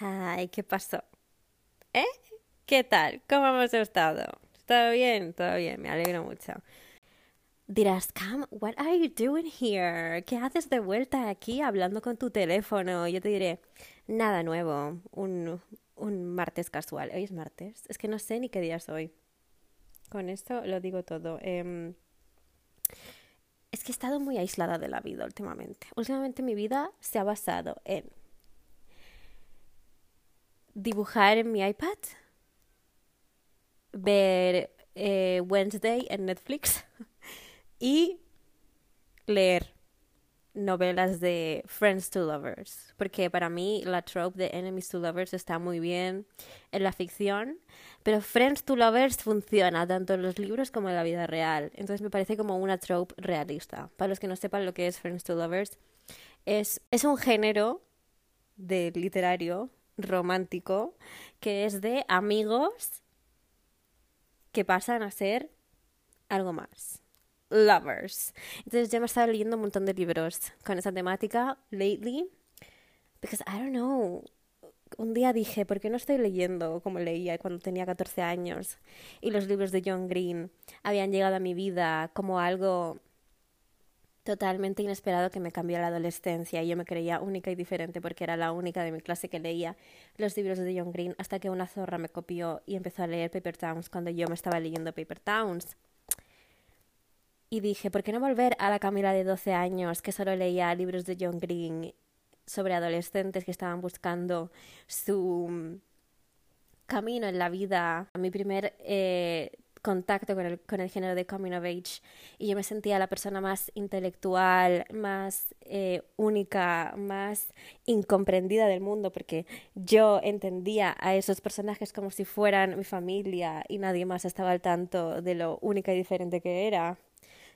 Ay, ¿qué pasó? ¿Eh? ¿Qué tal? ¿Cómo hemos estado? ¿Todo bien? Todo bien, me alegro mucho. Dirás, Cam, what are you doing here? ¿Qué haces de vuelta aquí hablando con tu teléfono? Yo te diré, nada nuevo, un, un martes casual. Hoy es martes, es que no sé ni qué día es hoy. Con esto lo digo todo. Eh, es que he estado muy aislada de la vida últimamente. Últimamente mi vida se ha basado en dibujar en mi iPad, ver eh, Wednesday en Netflix y leer novelas de Friends to Lovers, porque para mí la trope de Enemies to Lovers está muy bien en la ficción, pero Friends to Lovers funciona tanto en los libros como en la vida real. Entonces me parece como una trope realista. Para los que no sepan lo que es Friends to Lovers, es, es un género de literario romántico que es de amigos que pasan a ser algo más. Lovers. Entonces ya me estaba leyendo un montón de libros con esa temática lately. Because I don't know. Un día dije, ¿por qué no estoy leyendo como leía cuando tenía 14 años? Y los libros de John Green habían llegado a mi vida como algo totalmente inesperado que me cambió la adolescencia y yo me creía única y diferente porque era la única de mi clase que leía los libros de John Green hasta que una zorra me copió y empezó a leer Paper Towns cuando yo me estaba leyendo Paper Towns. Y dije, ¿por qué no volver a la Camila de 12 años que solo leía libros de John Green sobre adolescentes que estaban buscando su camino en la vida? Mi primer eh, contacto con el, con el género de Coming of Age y yo me sentía la persona más intelectual, más eh, única, más incomprendida del mundo porque yo entendía a esos personajes como si fueran mi familia y nadie más estaba al tanto de lo única y diferente que era.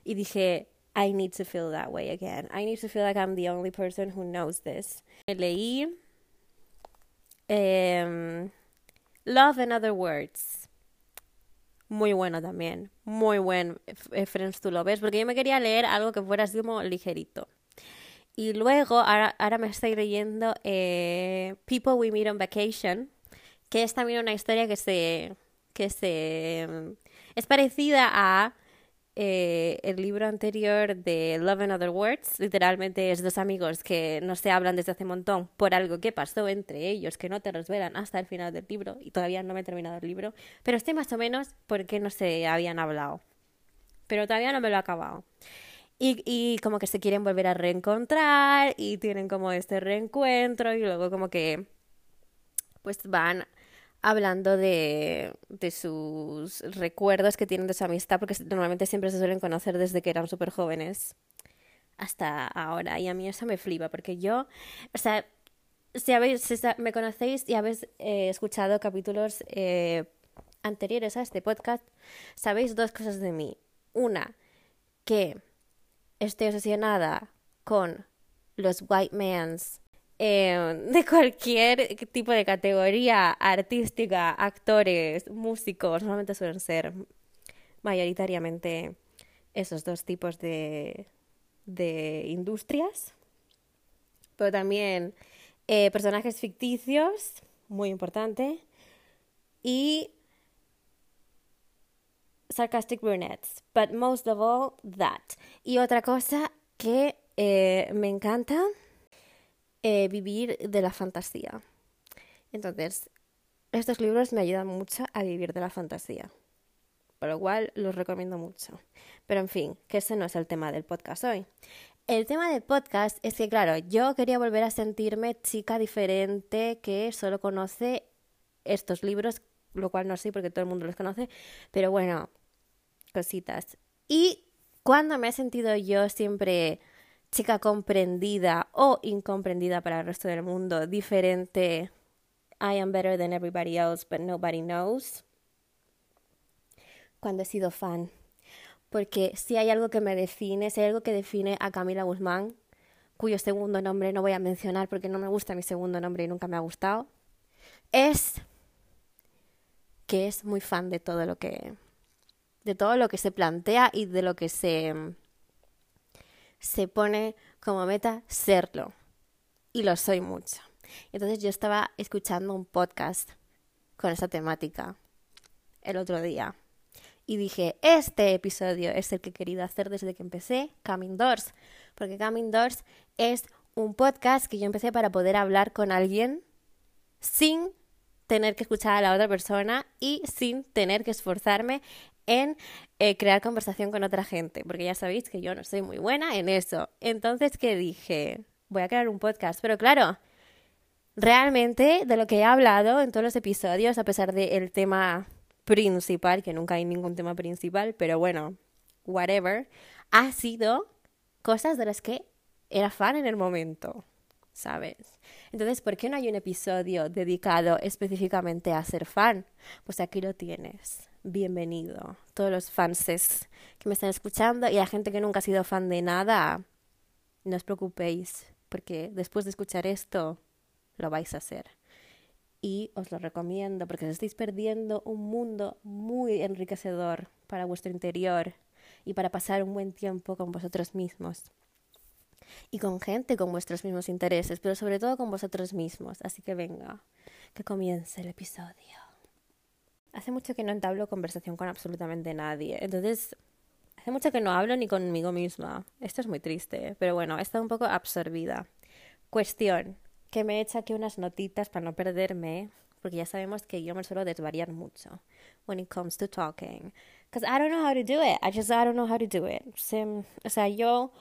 Y dije, I need to feel that way again. I need to feel like I'm the only person who knows this. Leí um, Love and Other Words muy bueno también, muy buen eh, Friends to Lovers, porque yo me quería leer algo que fuera así como ligerito. Y luego, ahora, ahora me estoy leyendo eh, People We Meet on Vacation, que es también una historia que se, que se mm, es parecida a eh, el libro anterior de Love and Other Words, literalmente es dos amigos que no se hablan desde hace un montón por algo que pasó entre ellos, que no te revelan hasta el final del libro, y todavía no me he terminado el libro, pero estoy más o menos porque no se habían hablado. Pero todavía no me lo he acabado. Y, y como que se quieren volver a reencontrar y tienen como este reencuentro y luego como que pues van hablando de, de sus recuerdos que tienen de su amistad, porque normalmente siempre se suelen conocer desde que eran súper jóvenes hasta ahora. Y a mí eso me flipa, porque yo, o sea, si, habéis, me conocéis y habéis eh, escuchado capítulos eh, anteriores a este podcast, sabéis dos cosas de mí. Una, que estoy obsesionada con los white mans eh, de cualquier tipo de categoría artística, actores, músicos, normalmente suelen ser mayoritariamente esos dos tipos de, de industrias, pero también eh, personajes ficticios, muy importante, y sarcastic brunettes, but most of all that. Y otra cosa que eh, me encanta eh, vivir de la fantasía. Entonces, estos libros me ayudan mucho a vivir de la fantasía, por lo cual los recomiendo mucho. Pero en fin, que ese no es el tema del podcast hoy. El tema del podcast es que, claro, yo quería volver a sentirme chica diferente que solo conoce estos libros, lo cual no sé porque todo el mundo los conoce, pero bueno, cositas. Y cuando me he sentido yo siempre chica comprendida o incomprendida para el resto del mundo, diferente. I am better than everybody else, but nobody knows. Cuando he sido fan. Porque si hay algo que me define, si hay algo que define a Camila Guzmán, cuyo segundo nombre no voy a mencionar porque no me gusta mi segundo nombre y nunca me ha gustado, es que es muy fan de todo lo que de todo lo que se plantea y de lo que se se pone como meta serlo. Y lo soy mucho. Entonces yo estaba escuchando un podcast con esa temática el otro día. Y dije, este episodio es el que he querido hacer desde que empecé Coming Doors. Porque Coming Doors es un podcast que yo empecé para poder hablar con alguien sin tener que escuchar a la otra persona y sin tener que esforzarme en eh, crear conversación con otra gente, porque ya sabéis que yo no soy muy buena en eso. Entonces, ¿qué dije? Voy a crear un podcast, pero claro, realmente de lo que he hablado en todos los episodios, a pesar del tema principal, que nunca hay ningún tema principal, pero bueno, whatever, ha sido cosas de las que era fan en el momento, ¿sabes? Entonces, ¿por qué no hay un episodio dedicado específicamente a ser fan? Pues aquí lo tienes. Bienvenido. Todos los fanses que me están escuchando y la gente que nunca ha sido fan de nada, no os preocupéis, porque después de escuchar esto, lo vais a hacer. Y os lo recomiendo porque os estáis perdiendo un mundo muy enriquecedor para vuestro interior y para pasar un buen tiempo con vosotros mismos y con gente con vuestros mismos intereses, pero sobre todo con vosotros mismos. Así que venga, que comience el episodio. Hace mucho que no entablo conversación con absolutamente nadie, entonces hace mucho que no hablo ni conmigo misma. Esto es muy triste, pero bueno, he estado un poco absorbida. Cuestión, que me he hecho aquí unas notitas para no perderme, porque ya sabemos que yo me suelo desvariar mucho when it comes to talking. Because I don't know how to do it. I just I don't know how to do it. o sea, yo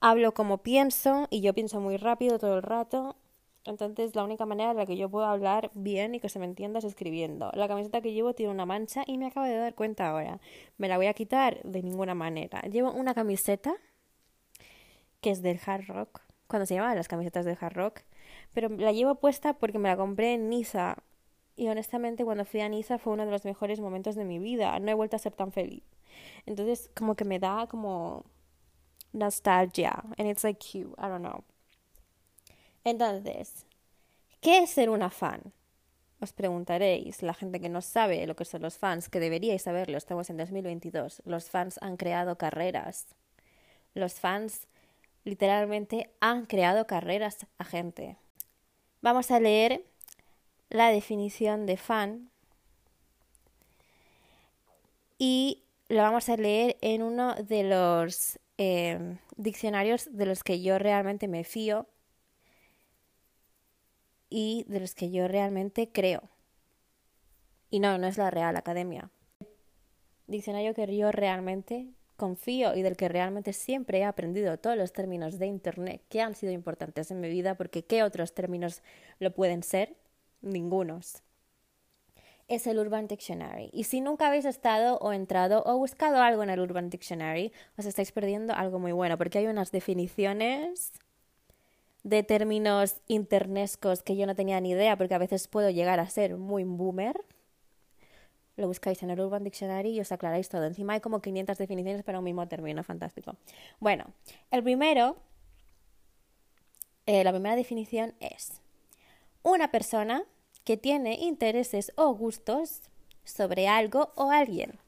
hablo como pienso y yo pienso muy rápido todo el rato. Entonces la única manera en la que yo puedo hablar bien y que se me entienda es escribiendo. La camiseta que llevo tiene una mancha y me acabo de dar cuenta ahora. Me la voy a quitar de ninguna manera. Llevo una camiseta que es del hard rock, cuando se llamaban las camisetas del hard rock, pero la llevo puesta porque me la compré en Niza. Y honestamente cuando fui a Niza fue uno de los mejores momentos de mi vida. No he vuelto a ser tan feliz. Entonces como que me da como nostalgia. And it's like cute. I don't know. Entonces, ¿qué es ser una fan? Os preguntaréis, la gente que no sabe lo que son los fans, que deberíais saberlo, estamos en 2022. Los fans han creado carreras. Los fans literalmente han creado carreras a gente. Vamos a leer la definición de fan y lo vamos a leer en uno de los Em, diccionarios de los que yo realmente me fío y de los que yo realmente creo. Y no, no es la Real Academia. Diccionario que yo realmente confío y del que realmente siempre he aprendido todos los términos de Internet que han sido importantes en mi vida, porque ¿qué otros términos lo pueden ser? Ningunos es el Urban Dictionary. Y si nunca habéis estado o entrado o buscado algo en el Urban Dictionary, os estáis perdiendo algo muy bueno, porque hay unas definiciones de términos internescos que yo no tenía ni idea, porque a veces puedo llegar a ser muy boomer. Lo buscáis en el Urban Dictionary y os aclaráis todo. Encima hay como 500 definiciones para un mismo término, fantástico. Bueno, el primero, eh, la primera definición es una persona que tiene intereses o gustos sobre algo o alguien.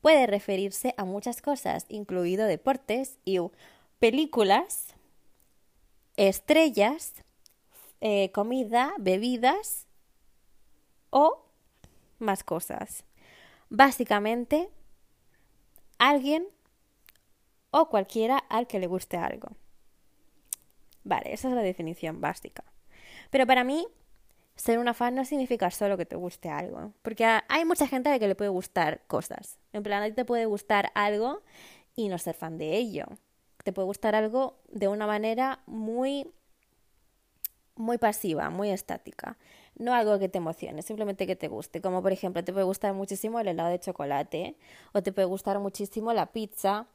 Puede referirse a muchas cosas, incluido deportes y películas, estrellas, eh, comida, bebidas o más cosas. Básicamente, alguien o cualquiera al que le guste algo. Vale, esa es la definición básica. Pero para mí ser una fan no significa solo que te guste algo, porque hay mucha gente a la que le puede gustar cosas. En plan, a ti te puede gustar algo y no ser fan de ello. Te puede gustar algo de una manera muy muy pasiva, muy estática. No algo que te emocione, simplemente que te guste. Como por ejemplo, te puede gustar muchísimo el helado de chocolate o te puede gustar muchísimo la pizza,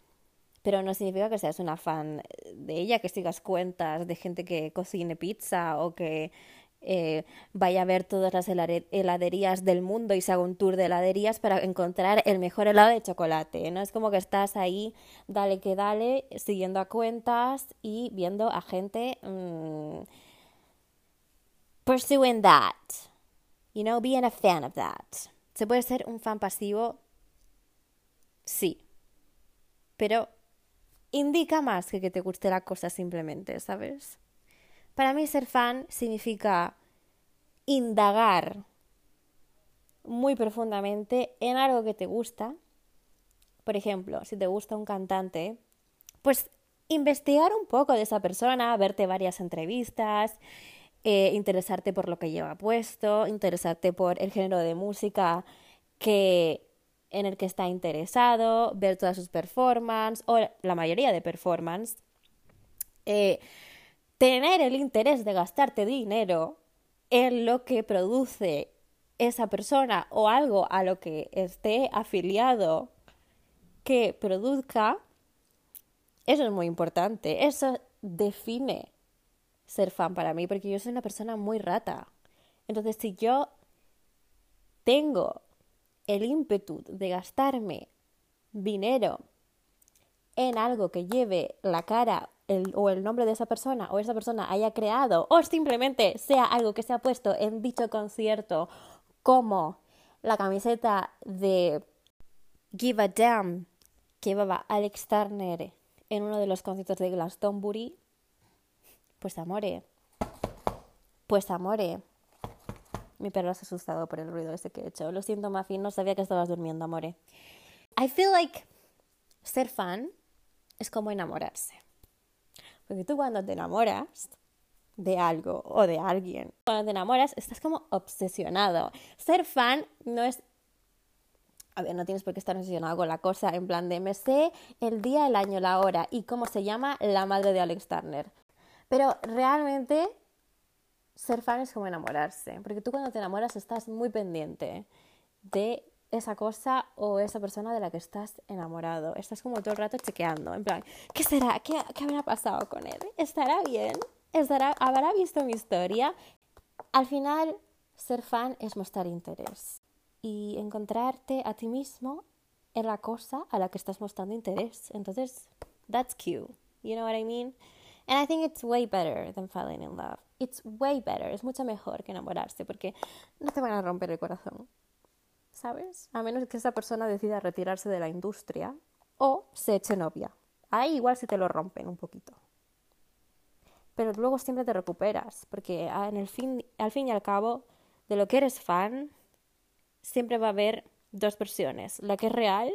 pero no significa que seas una fan de ella, que sigas cuentas de gente que cocine pizza o que eh, vaya a ver todas las heladerías del mundo y se haga un tour de heladerías para encontrar el mejor helado de chocolate. No es como que estás ahí, dale que dale, siguiendo a cuentas y viendo a gente mm, pursuing that. You know, being a fan of that. ¿Se puede ser un fan pasivo? Sí. Pero indica más que que te guste la cosa simplemente, ¿sabes? Para mí ser fan significa indagar muy profundamente en algo que te gusta. Por ejemplo, si te gusta un cantante, pues investigar un poco de esa persona, verte varias entrevistas, eh, interesarte por lo que lleva puesto, interesarte por el género de música que en el que está interesado, ver todas sus performances o la mayoría de performances, eh, tener el interés de gastarte dinero en lo que produce esa persona o algo a lo que esté afiliado que produzca, eso es muy importante. Eso define ser fan para mí, porque yo soy una persona muy rata. Entonces, si yo tengo el ímpetu de gastarme dinero en algo que lleve la cara o el nombre de esa persona o esa persona haya creado o simplemente sea algo que se ha puesto en dicho concierto como la camiseta de Give a Damn que llevaba Alex Turner en uno de los conciertos de Glastonbury, pues amore, pues amore, mi perro se ha asustado por el ruido ese que he hecho. Lo siento, Mafi, no sabía que estabas durmiendo, amore. I feel like ser fan es como enamorarse. Porque tú cuando te enamoras de algo o de alguien, cuando te enamoras estás como obsesionado. Ser fan no es... A ver, no tienes por qué estar obsesionado con la cosa en plan de me sé el día, el año, la hora y cómo se llama la madre de Alex Turner. Pero realmente ser fan es como enamorarse, porque tú cuando te enamoras estás muy pendiente de esa cosa o esa persona de la que estás enamorado. Estás como todo el rato chequeando, en plan, ¿qué será? ¿Qué, qué habrá pasado con él? ¿Estará bien? ¿Estará, ¿Habrá visto mi historia? Al final, ser fan es mostrar interés y encontrarte a ti mismo en la cosa a la que estás mostrando interés. Entonces, that's cute. You know what I mean? And I think it's way better than falling in love. It's way better. Es mucho mejor que enamorarse porque no te van a romper el corazón. ¿Sabes? A menos que esa persona decida retirarse de la industria o se eche novia. Ahí igual se te lo rompen un poquito. Pero luego siempre te recuperas porque en el fin, al fin y al cabo de lo que eres fan siempre va a haber dos versiones. La que es real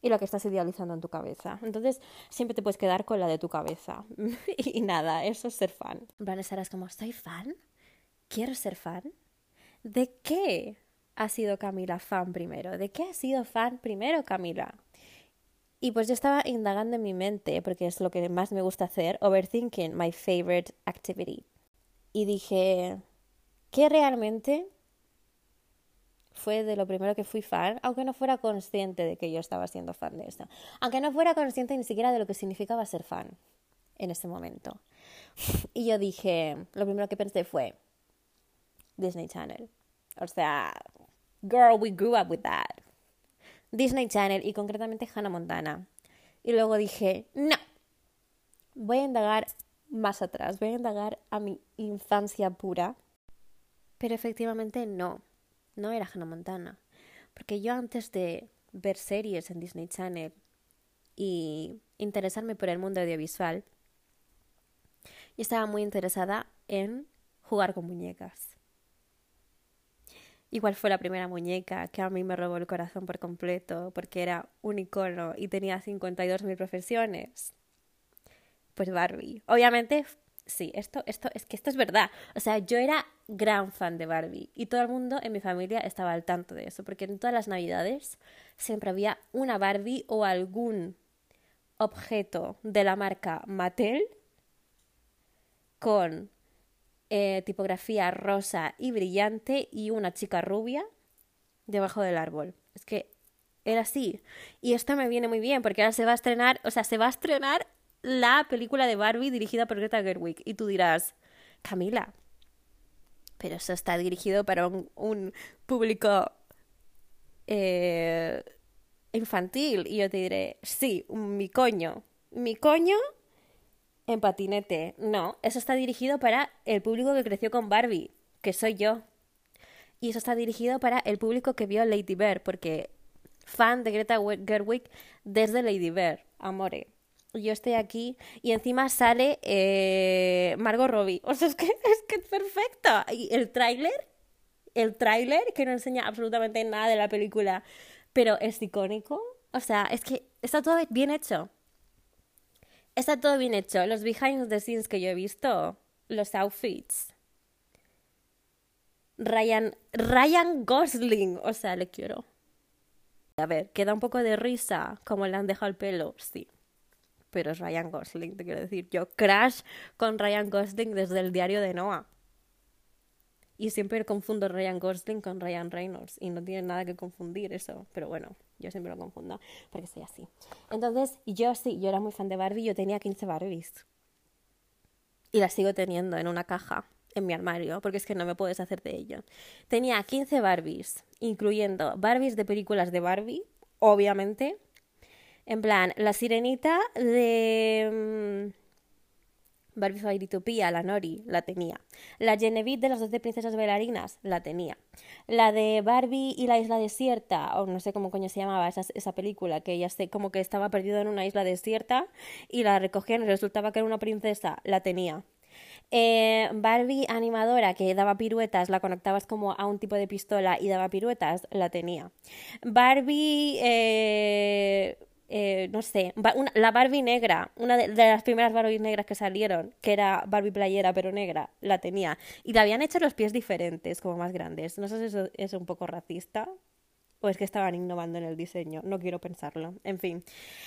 y la que estás idealizando en tu cabeza. Entonces, siempre te puedes quedar con la de tu cabeza. y nada, eso es ser fan. Van estarás como, ¿soy fan? ¿Quiero ser fan? ¿De qué ha sido Camila fan primero? ¿De qué ha sido fan primero Camila? Y pues yo estaba indagando en mi mente, porque es lo que más me gusta hacer, overthinking, my favorite activity. Y dije, ¿qué realmente fue de lo primero que fui fan, aunque no fuera consciente de que yo estaba siendo fan de esto. Aunque no fuera consciente ni siquiera de lo que significaba ser fan en ese momento. Y yo dije, lo primero que pensé fue Disney Channel. O sea, girl, we grew up with that. Disney Channel y concretamente Hannah Montana. Y luego dije, no, voy a indagar más atrás, voy a indagar a mi infancia pura. Pero efectivamente no no era Hannah Montana. Porque yo antes de ver series en Disney Channel y interesarme por el mundo audiovisual, yo estaba muy interesada en jugar con muñecas. Igual fue la primera muñeca que a mí me robó el corazón por completo porque era un icono y tenía 52.000 profesiones. Pues Barbie. Obviamente sí, esto, esto, es que esto es verdad. O sea, yo era gran fan de Barbie y todo el mundo en mi familia estaba al tanto de eso, porque en todas las navidades siempre había una Barbie o algún objeto de la marca Mattel con eh, tipografía rosa y brillante y una chica rubia debajo del árbol. Es que era así. Y esto me viene muy bien porque ahora se va a estrenar, o sea, se va a estrenar la película de Barbie dirigida por Greta Gerwig. Y tú dirás, Camila, pero eso está dirigido para un, público eh, infantil. Y yo te diré, sí, mi coño, mi coño en patinete. No, eso está dirigido para el público que creció con Barbie, que soy yo. Y eso está dirigido para el público que vio Lady Bird, porque fan de Greta Gerwig desde Lady Bird, amore. yo estoy aquí y encima sale eh, Margot Robbie. O sea, es que es perfecto. Y el tráiler, el tráiler que no enseña absolutamente nada de la película, pero es icónico. O sea, es que está todo bien hecho. Está todo bien hecho. Los behind the scenes que yo he visto, los outfits. Ryan, Ryan Gosling, o sea, le quiero. A ver, queda un poco de risa, como le han dejado el pelo, sí. Pero es Ryan Gosling, te quiero decir. Yo crash con Ryan Gosling desde el diario de Noah. Y siempre confundo Ryan Gosling con Ryan Reynolds. Y no tiene nada que confundir eso. Pero bueno, yo siempre lo confundo porque soy así. Entonces, yo sí, yo era muy fan de Barbie. Yo tenía 15 Barbies. Y las sigo teniendo en una caja en mi armario, porque es que no me puedes hacer de ello. Tenía 15 Barbies, incluyendo Barbies de películas de Barbie, obviamente. En plan, la sirenita de... Barbie Fairytopia, la Nori, la tenía. La Genevieve de las 12 princesas bailarinas, la tenía. La de Barbie y la isla desierta, o no sé cómo coño se llamaba esa, esa película, que ella como que estaba perdida en una isla desierta y la recogían y resultaba que era una princesa, la tenía. Eh, Barbie animadora que daba piruetas, la conectabas como a un tipo de pistola y daba piruetas, la tenía. Barbie, eh, eh, no sé, la Barbie negra, una de, las primeras Barbie negras que salieron, que era Barbie playera pero negra, la tenía. Y le habían hecho los pies diferentes, como más grandes. No sé si eso es un poco racista. O es que estaban innovando en el diseño, no quiero pensarlo. En fin.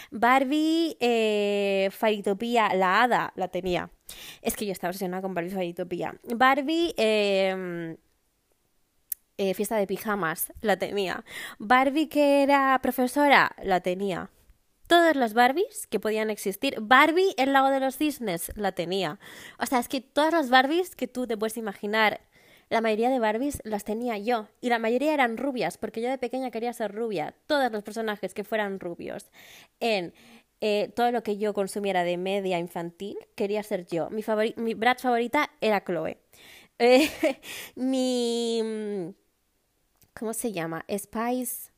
Barbie, eh, Fairytopia, la hada, la tenía. Es que yo estaba obsesionada con Barbie Fairytopia. Barbie, eh, eh, fiesta de pijamas, la tenía. Barbie que era profesora, la tenía. Todas las Barbies que podían existir. Barbie, el lago de los cisnes, la tenía. O sea, es que todas las Barbies que tú te puedes imaginar, la mayoría de Barbies las tenía yo. Y la mayoría eran rubias, porque yo de pequeña quería ser rubia. Todos los personajes que fueran rubios. En eh, todo lo que yo consumiera de media infantil, quería ser yo. Mi, favori mi Bratz favorita era Chloe. Eh, mi... mm, ¿Cómo se llama? Spice.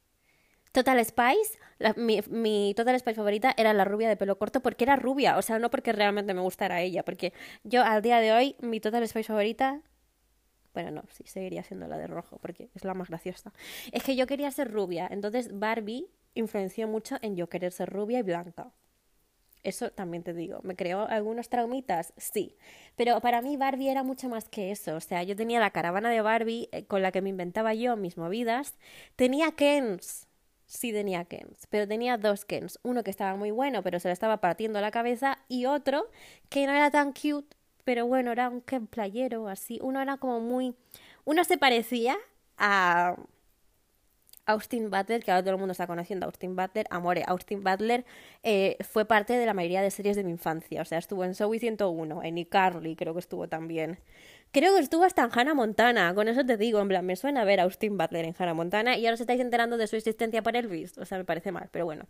Total Spice, mi, mi Total Spice favorita era la rubia de pelo corto porque era rubia, o sea, no porque realmente me gustara ella, porque yo al día de hoy, mi Total Spice favorita, bueno, no, sí, seguiría siendo la de rojo, porque es la más graciosa. Es que yo quería ser rubia, entonces Barbie influenció mucho en yo querer ser rubia y blanca. Eso también te digo, ¿me creó algunos traumitas? Sí, pero para mí Barbie era mucho más que eso, o sea, yo tenía la caravana de Barbie eh, con la que me inventaba yo mis movidas, tenía Kens, sí tenía Kens, pero tenía dos Kens, uno que estaba muy bueno, pero se le estaba partiendo la cabeza, y otro que no era tan cute, pero bueno, era un Ken playero, así, uno era como muy, uno se parecía a... Austin Butler, que ahora todo el mundo está conociendo a Austin Butler, amore, Austin Butler eh, fue parte de la mayoría de series de mi infancia, o sea, estuvo en Zoey 101, en iCarly creo que estuvo también. Creo que estuvo hasta en Hannah Montana, con eso te digo, en plan, me suena ver a Austin Butler en Hannah Montana y ahora os estáis enterando de su existencia por Elvis, o sea, me parece mal, pero bueno.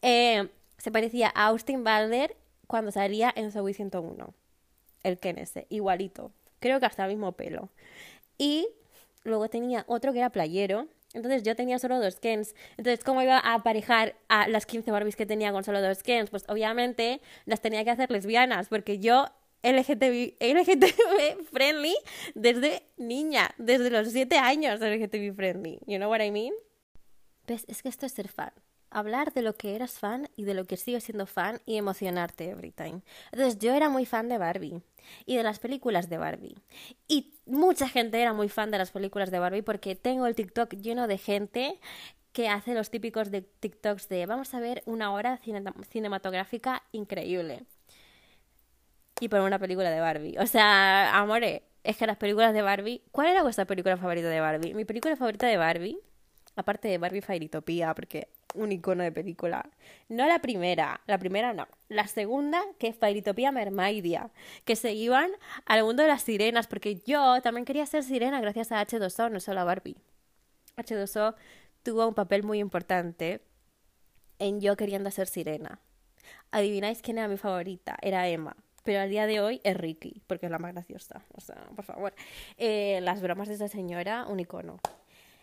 Eh, se parecía a Austin Butler cuando salía en Zoey 101, el Ken ese, igualito, creo que hasta el mismo pelo. Y luego tenía otro que era playero. Entonces yo tenía solo dos Kens. Entonces, ¿cómo iba a aparejar a las 15 Barbies que tenía con solo dos Kens? Pues obviamente las tenía que hacer lesbianas, porque yo LGTB, LGTB friendly desde niña, desde los 7 años LGTB friendly. You know what I mean? ¿Ves? Es que esto es ser fan. Hablar de lo que eras fan y de lo que sigues siendo fan y emocionarte every time. Entonces yo era muy fan de Barbie y de las películas de Barbie. Y mucha gente era muy fan de las películas de Barbie porque tengo el TikTok lleno de gente que hace los típicos de TikToks de vamos a ver una hora cine- cinematográfica increíble. Y por una película de Barbie. O sea, amore, es que las películas de Barbie... ¿Cuál era vuestra película favorita de Barbie? Mi película favorita de Barbie, aparte de Barbie Fairytopia, porque un icono de película. No la primera, la primera no. La segunda, que es Fairytopia Mermaidia, que se iban al mundo de las sirenas, porque yo también quería ser sirena gracias a H2O, no solo a Barbie. H2O tuvo un papel muy importante en yo queriendo ser sirena. Adivináis quién era mi favorita, era Emma. Pero al día de hoy es Ricky, porque es la más graciosa. O sea, por favor. Eh, las bromas de esa señora, un icono.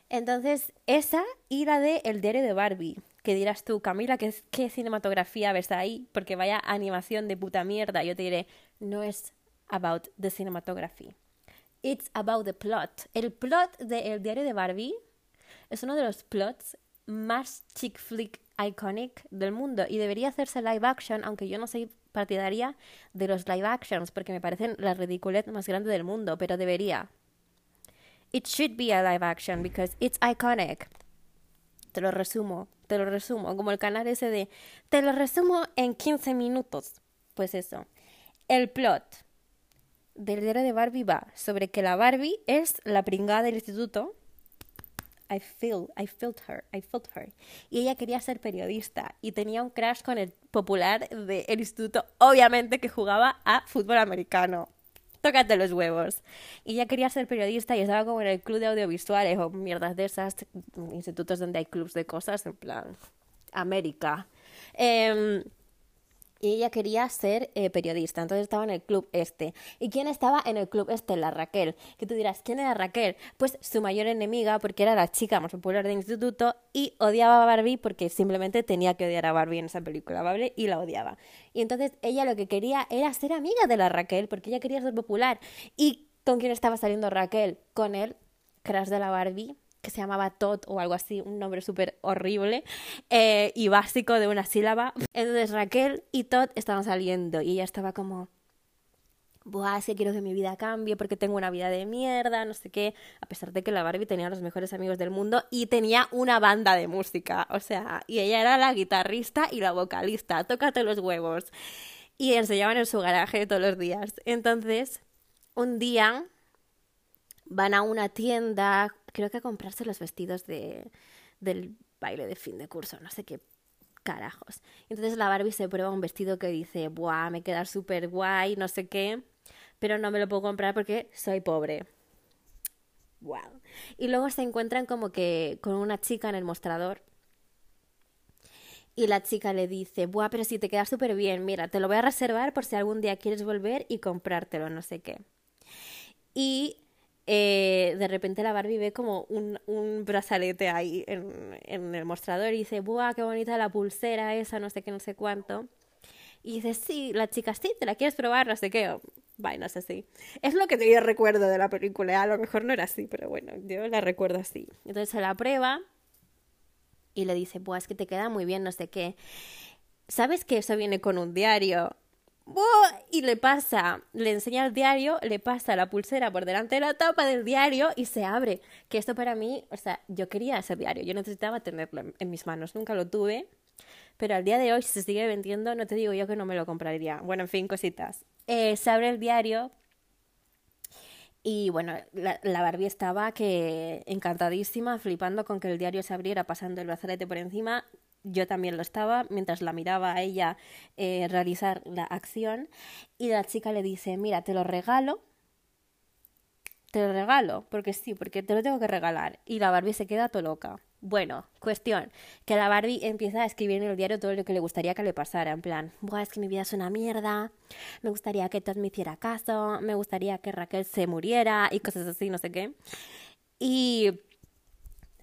Entonces, esa y la de El diario de Barbie, que dirás tú, Camila, ¿qué, ¿qué cinematografía ves ahí? Porque vaya animación de puta mierda. Yo te diré, no es about the cinematography. It's about the plot. El plot del diario de Barbie es uno de los plots más chick flick iconic del mundo y debería hacerse live action, aunque yo no soy partidaria de los live actions porque me parecen la ridiculez más grande del mundo, pero debería. It should be a live action because it's iconic. Te lo resumo, te lo resumo, como el canal ese de te lo resumo en 15 minutos. Pues eso. El plot del diario de Barbie va sobre que la Barbie es la pringada del instituto I feel, I felt her, I felt her. Y ella quería ser periodista y tenía un crash con el popular del instituto, obviamente que jugaba a fútbol americano. Tócate los huevos. Y ella quería ser periodista y estaba como en el club de audiovisuales o mierdas de esas, institutos donde hay clubs de cosas, en plan, América. Eh, y ella quería ser eh, periodista, entonces estaba en el club este. ¿Y quién estaba en el club este? La Raquel. Que tú dirás, ¿quién era Raquel? Pues su mayor enemiga, porque era la chica más popular del instituto y odiaba a Barbie porque simplemente tenía que odiar a Barbie en esa película, ¿vale? Y la odiaba. Y entonces ella lo que quería era ser amiga de la Raquel, porque ella quería ser popular. ¿Y con quién estaba saliendo Raquel? Con el crash de la Barbie que se llamaba Todd o algo así, un nombre súper horrible eh, y básico de una sílaba. Entonces Raquel y Todd estaban saliendo y ella estaba como, Buah, es que quiero que mi vida cambie porque tengo una vida de mierda, no sé qué. A pesar de que la Barbie tenía los mejores amigos del mundo y tenía una banda de música. O sea, y ella era la guitarrista y la vocalista. Tócate los huevos. Y enseñaban en su garaje todos los días. Entonces, un día van a una tienda, creo que a comprarse los vestidos de, del baile de fin de curso, no sé qué carajos. Entonces la Barbie se prueba un vestido que dice, buah, me queda súper guay, no sé qué, pero no me lo puedo comprar porque soy pobre. Wow. Y luego se encuentran como que con una chica en el mostrador. Y la chica le dice, buah, pero si te queda súper bien, mira, te lo voy a reservar por si algún día quieres volver y comprártelo, no sé qué. Y eh, de repente la Barbie ve como un, un brazalete ahí en, en, el mostrador y dice, ¡buah, qué bonita la pulsera esa, no sé qué, no sé cuánto! Y dice, sí, la chica, sí, ¿te la quieres probar? No sé qué, vainas así. Es lo que yo recuerdo de la película, a lo mejor no era así, pero bueno, yo la recuerdo así. Entonces se la prueba y le dice, ¡buah, es que te queda muy bien, no sé qué! ¿Sabes que eso viene con un diario? Y le pasa, le enseña el diario, le pasa la pulsera por delante de la tapa del diario y se abre. Que esto para mí, o sea, yo quería ese diario, yo necesitaba tenerlo en, mis manos, nunca lo tuve. Pero al día de hoy, si se sigue vendiendo, no te digo yo que no me lo compraría. Bueno, en fin, cositas. Eh, se abre el diario y bueno, la, la, Barbie estaba que encantadísima, flipando con que el diario se abriera, pasando el brazalete por encima yo también lo estaba mientras la miraba a ella eh, realizar la acción y la chica le dice, mira, te lo regalo, te lo regalo, porque sí, porque te lo tengo que regalar. Y la Barbie se queda todo loca. Bueno, cuestión, que la Barbie empieza a escribir en el diario todo lo que le gustaría que le pasara, en plan, Buah, es que mi vida es una mierda, me gustaría que Todd me hiciera caso, me gustaría que Raquel se muriera y cosas así, no sé qué. Y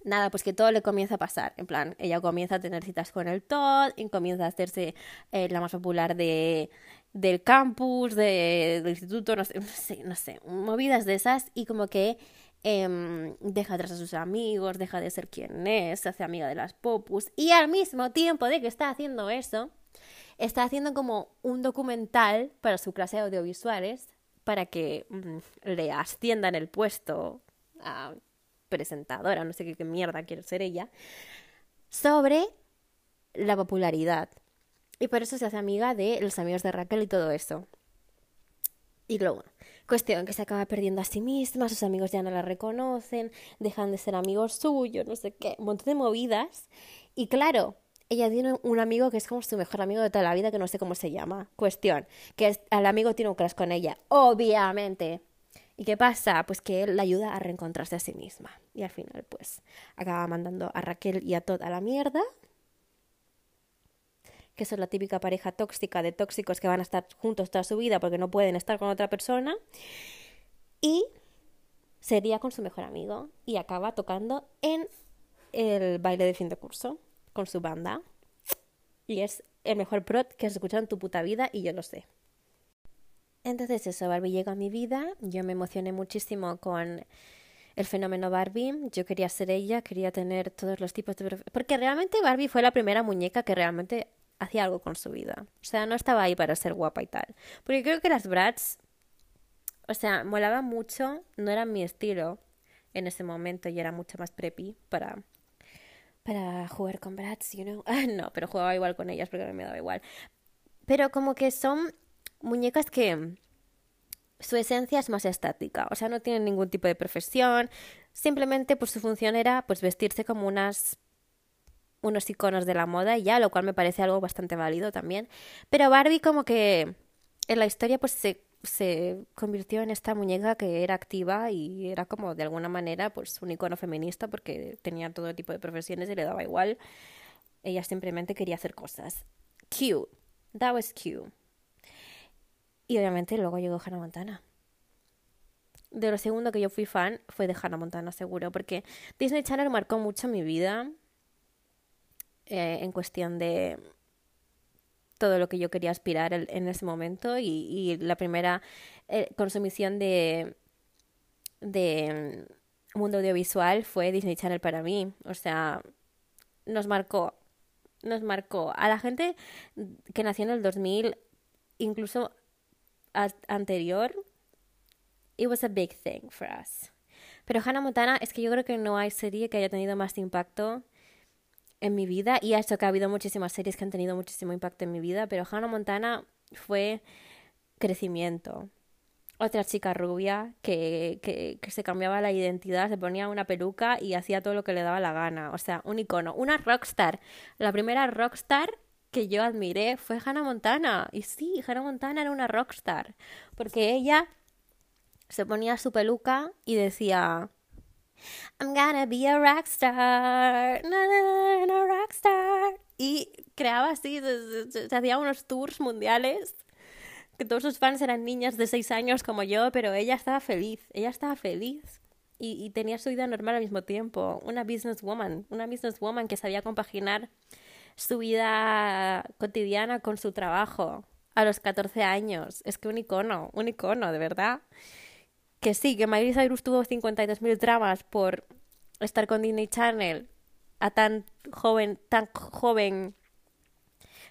nada, pues que todo le comienza a pasar. En plan, ella comienza a tener citas con el Todd, y comienza a hacerse eh, la más popular de, del campus, de, del instituto, no sé, no sé, no sé, movidas de esas, y como que eh, deja atrás a sus amigos, deja de ser quien es, se hace amiga de las popus, y al mismo tiempo de que está haciendo eso, está haciendo como un documental para su clase de audiovisuales para que mm, le asciendan el puesto presentadora, no sé qué, mierda quiere ser ella, sobre la popularidad. Y por eso se hace amiga de los amigos de Raquel y todo eso. Y luego, cuestión que se acaba perdiendo a sí misma, sus amigos ya no la reconocen, dejan de ser amigos suyos, no sé qué, un montón de movidas. Y claro, ella tiene un amigo que es como su mejor amigo de toda la vida, que no sé cómo se llama. Cuestión, que el amigo tiene un crush con ella, obviamente. ¿Y qué pasa? Pues que él la ayuda a reencontrarse a sí misma. Y al final, pues, acaba mandando a Raquel y a Todd a la mierda. Que son la típica pareja tóxica de tóxicos que van a estar juntos toda su vida porque no pueden estar con otra persona. Y sería con su mejor amigo. Y acaba tocando en el baile de fin de curso con su banda. Y es el mejor prot que has escuchado en tu puta vida y yo lo sé. Entonces eso, Barbie llegó a mi vida, yo me emocioné muchísimo con el fenómeno Barbie, yo quería ser ella, quería tener todos los tipos de... Porque realmente Barbie fue la primera muñeca que realmente hacía algo con su vida. O sea, no estaba ahí para ser guapa y tal. Porque creo que las Bratz, o sea, molaban mucho, no eran mi estilo en ese momento y era mucho más preppy para para jugar con Bratz, you know. no, pero jugaba igual con ellas porque me daba igual. Pero como que son muñecas que su esencia es más estática, o sea, no tienen ningún tipo de profesión, simplemente pues su función era pues vestirse como unas unos iconos de la moda y ya, lo cual me parece algo bastante válido también. Pero Barbie como que en la historia pues se, se convirtió en esta muñeca que era activa y era como de alguna manera pues un icono feminista porque tenía todo tipo de profesiones y le daba igual. Ella simplemente quería hacer cosas. Cute. That was cute. Y obviamente luego llegó Hannah Montana. De lo segundo que yo fui fan fue de Hannah Montana, seguro, porque Disney Channel marcó mucho mi vida eh, en cuestión de todo lo que yo quería aspirar en ese momento y, la primera eh, consumición de, de mundo audiovisual fue Disney Channel para mí. O sea, nos marcó, nos marcó a la gente que nació en el 2000, incluso anterior, it was a big thing for us. Pero Hannah Montana es que yo creo que no hay serie que haya tenido más impacto en mi vida y ha hecho que ha habido muchísimas series que han tenido muchísimo impacto en mi vida, pero Hannah Montana fue crecimiento. Otra chica rubia que, que, que, se cambiaba la identidad, se ponía una peluca y hacía todo lo que le daba la gana. O sea, un icono. Una rockstar. La primera rockstar que yo admiré fue Hannah Montana. Y sí, Hannah Montana era una rockstar. Porque ella se ponía su peluca y decía... I'm gonna be a rockstar, na, rockstar. Y creaba así, se, hacía unos tours mundiales, que todos sus fans eran niñas de seis años como yo, pero ella estaba feliz, ella estaba feliz. Y, y tenía su vida normal al mismo tiempo. Una businesswoman, una businesswoman que sabía compaginar su vida cotidiana con su trabajo a los 14 años. Es que un icono, un icono, de verdad. Que sí, que Miley Cyrus tuvo 52.000 dramas por estar con Disney Channel a tan joven, tan joven,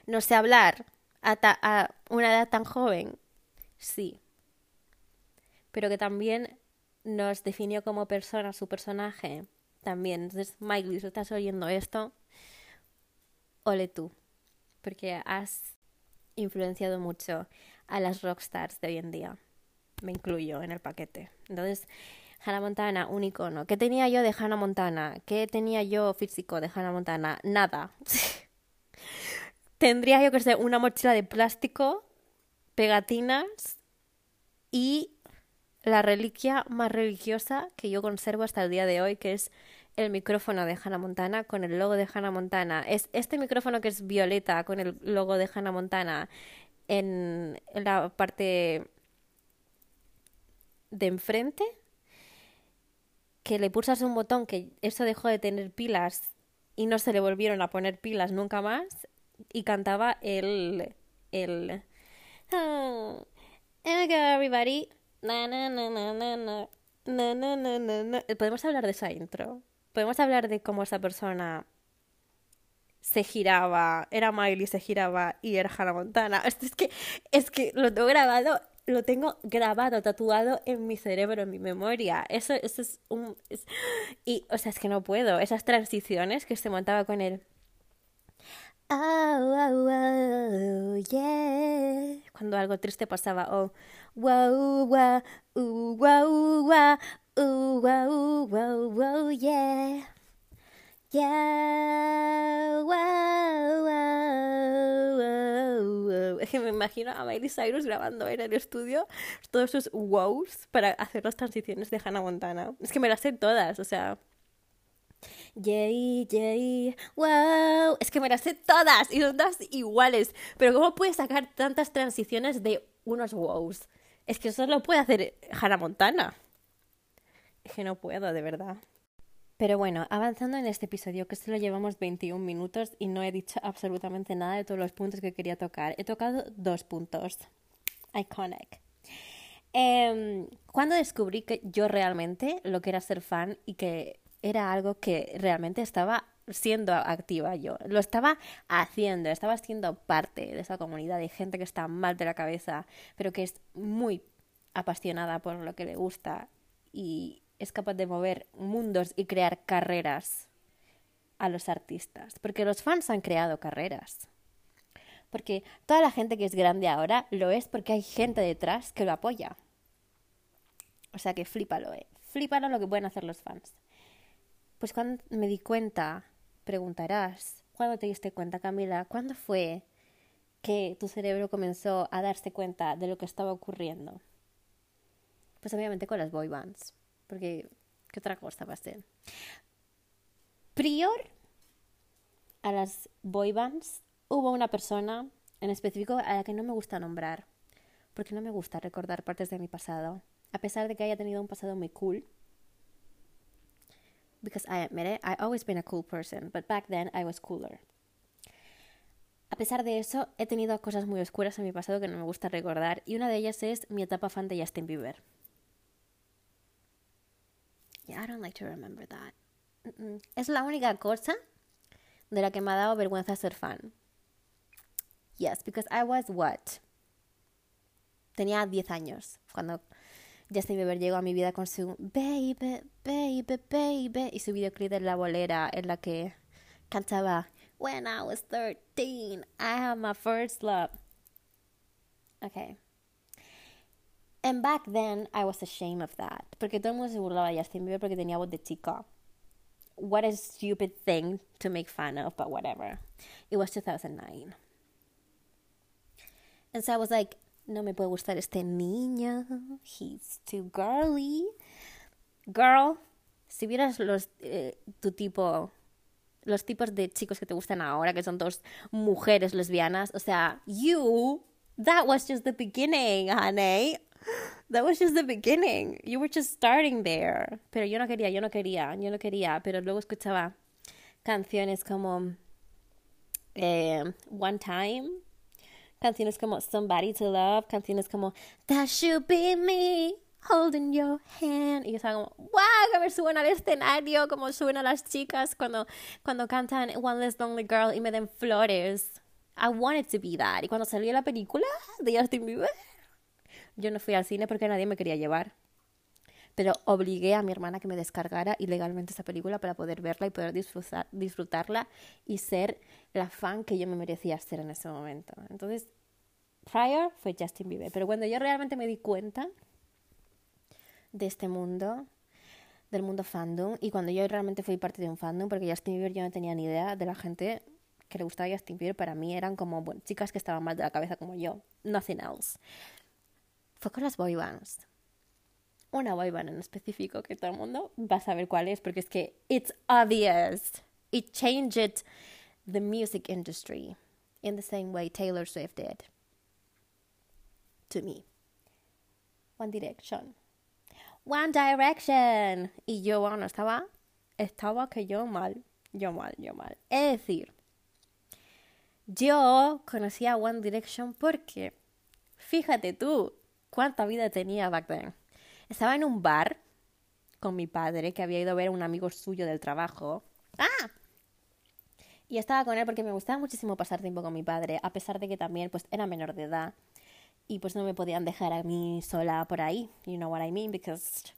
no sé hablar, a, a una edad tan joven. Sí. Pero que también nos definió como persona, su personaje. También. Entonces, Miley, si estás oyendo esto, ole tú, porque has influenciado mucho a las rockstars de hoy en día. Me incluyo en el paquete. Entonces, Hannah Montana, un icono. ¿Qué tenía yo de Hannah Montana? ¿Qué tenía yo físico de Hannah Montana? Nada. Tendría yo que ser una mochila de plástico, pegatinas y la reliquia más religiosa que yo conservo hasta el día de hoy, que es el micrófono de Hannah Montana con el logo de Hannah Montana. Es este micrófono que es violeta con el logo de Hannah Montana en, la parte de enfrente. Que le pulsas un botón que eso dejó de tener pilas y no se le volvieron a poner pilas nunca más. Y cantaba el. el. Oh, everybody. Podemos hablar de esa intro podemos hablar de cómo esa persona se giraba, era Miley, se giraba y era Hannah Montana. Esto es que, es que lo tengo grabado, lo tengo grabado, tatuado en mi cerebro, en mi memoria. Eso, eso es un... y, o sea, es que no puedo. Esas transiciones que se montaba con él. Cuando algo triste pasaba, oh, wow, wow, wow, Es que me imagino a Miley Cyrus grabando en el estudio todos esos wows para hacer las transiciones de Hannah Montana. Es que me las sé todas, o sea. Yay, yay, wow. Es que me las sé todas y son todas iguales. Pero ¿cómo puedes sacar tantas transiciones de unos wows? Es que eso lo puede hacer Hannah Montana que no puedo, de verdad. Pero bueno, avanzando en este episodio, que solo llevamos 21 minutos y no he dicho absolutamente nada de todos los puntos que quería tocar. He tocado dos puntos. Iconic. Eh, cuando descubrí que yo realmente lo que era ser fan y que era algo que realmente estaba siendo activa yo, lo estaba haciendo, estaba siendo parte de esa comunidad de gente que está mal de la cabeza, pero que es muy apasionada por lo que le gusta y es capaz de mover mundos y crear carreras a los artistas, porque los fans han creado carreras. Porque toda la gente que es grande ahora lo es porque hay gente detrás que lo apoya. O sea que flipalo, eh. Flipalo lo que pueden hacer los fans. Pues cuando me di cuenta, preguntarás, ¿cuándo te diste cuenta, Camila? ¿Cuándo fue que tu cerebro comenzó a darse cuenta de lo que estaba ocurriendo? Pues obviamente con las boy bands, porque ¿qué otra cosa va a ser? Prior a las boy bands hubo una persona en específico a la que no me gusta nombrar, porque no me gusta recordar partes de mi pasado, a pesar de que haya tenido un pasado muy cool. Because I admit it, I've always been a cool person, but back then I was cooler. A pesar de eso, he tenido cosas muy oscuras en mi pasado que no me gusta recordar, y una de ellas es mi etapa fan de Justin Bieber. Yeah, I don't like to remember that. Mm -mm. Es la única cosa de la que me ha dado vergüenza ser fan. Yes, because I was what? Tenía 10 años cuando Justin Bieber llegó a mi vida con su Baby, Baby, Baby y su videoclip de La Bolera en la que cantaba When I was 13, I had my first love. Okay. And back then I was ashamed of that. Porque todo el mundo se burlaba de Justin Bieber porque tenía voz de chica. What a stupid thing to make fun of, but whatever. It was 2009. And so I was like, no me puede gustar este niño. He's too girly. Girl, si vieras los, eh, tu tipo, los tipos de chicos que te gustan ahora, que son dos mujeres lesbianas, o sea, you, that was just the beginning, honey. That was just the beginning. You were just starting there. Pero yo no quería, yo no quería, yo no quería. Pero luego escuchaba canciones como eh, One Time, canciones como Somebody to Love, canciones como That Should Be Me, Holding Your Hand. Y yo estaba como, wow, que me suben al escenario, como suben a las chicas cuando, cuando cantan One Less Lonely Girl y me den flores. I wanted to be that. Y cuando salió la película de Justin Bieber, yo no fui al cine porque nadie me quería llevar. Pero obligué a mi hermana que me descargara ilegalmente esa película para poder verla y poder disfrutar, disfrutarla y ser la fan que yo me merecía ser en ese momento. Entonces, prior fue Justin Bieber. Pero cuando yo realmente me di cuenta de este mundo, del mundo fandom, y cuando yo realmente fui parte de un fandom, porque Justin Bieber yo no tenía ni idea de la gente que le gustaba Justin Bieber, para mí eran como bueno, chicas que estaban mal de la cabeza como yo, nothing else fue con las boy bands. Una boy band en específico que todo el mundo va a saber cuál es porque es que it's obvious. It changed the music industry in the same way Taylor Swift did. To me. One Direction. One Direction. Y yo, bueno, estaba, estaba que yo mal, yo mal, yo mal. Es decir, yo conocí a One Direction porque, fíjate tú, cuánta vida tenía back then. Estaba en un bar con mi padre, que había ido a ver a un amigo suyo del trabajo. ¡Ah! Y estaba con él porque me gustaba muchísimo pasar tiempo con mi padre, a pesar de que también pues era menor de edad y pues no me podían dejar a mí sola por ahí. You know what I mean? Because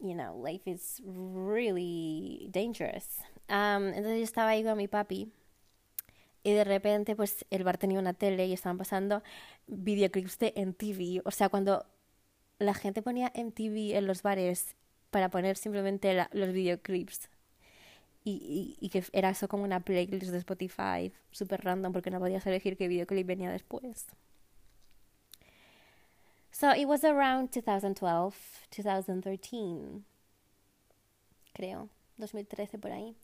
you know, life is really dangerous. Um, entonces yo estaba ahí con mi papi y de repente pues el bar tenía una tele y estaban pasando videoclips de MTV. O sea, cuando la gente ponía MTV en los bares para poner simplemente los videoclips y, que era eso como una playlist de Spotify super random porque no podías elegir qué videoclip venía después. So it was around 2012, 2013, creo, 2013 por ahí.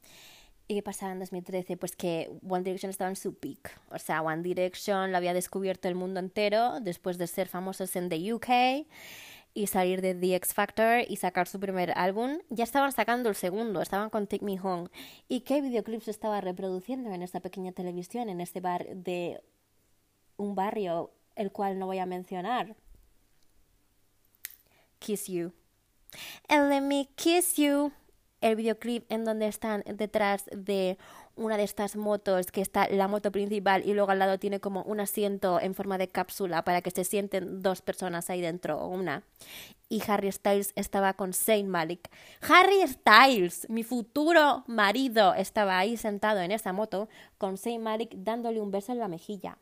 ¿Y qué pasaba en 2013? Pues que One Direction estaba en su peak. O sea, One Direction lo había descubierto el mundo entero después de ser famosos en the UK. y salir de The X Factor y sacar su primer álbum, ya estaban sacando el segundo, estaban con Take Me Home. ¿Y qué videoclips estaba reproduciendo en esta pequeña televisión, en este bar de un barrio, el cual no voy a mencionar? Kiss You. And let me kiss you. El videoclip en donde están detrás de una de estas motos que está la moto principal y luego al lado tiene como un asiento en forma de cápsula para que se sienten dos personas ahí dentro o una. Y Harry Styles estaba con Saint Malik. Harry Styles, mi futuro marido, estaba ahí sentado en esa moto con Saint Malik dándole un beso en la mejilla.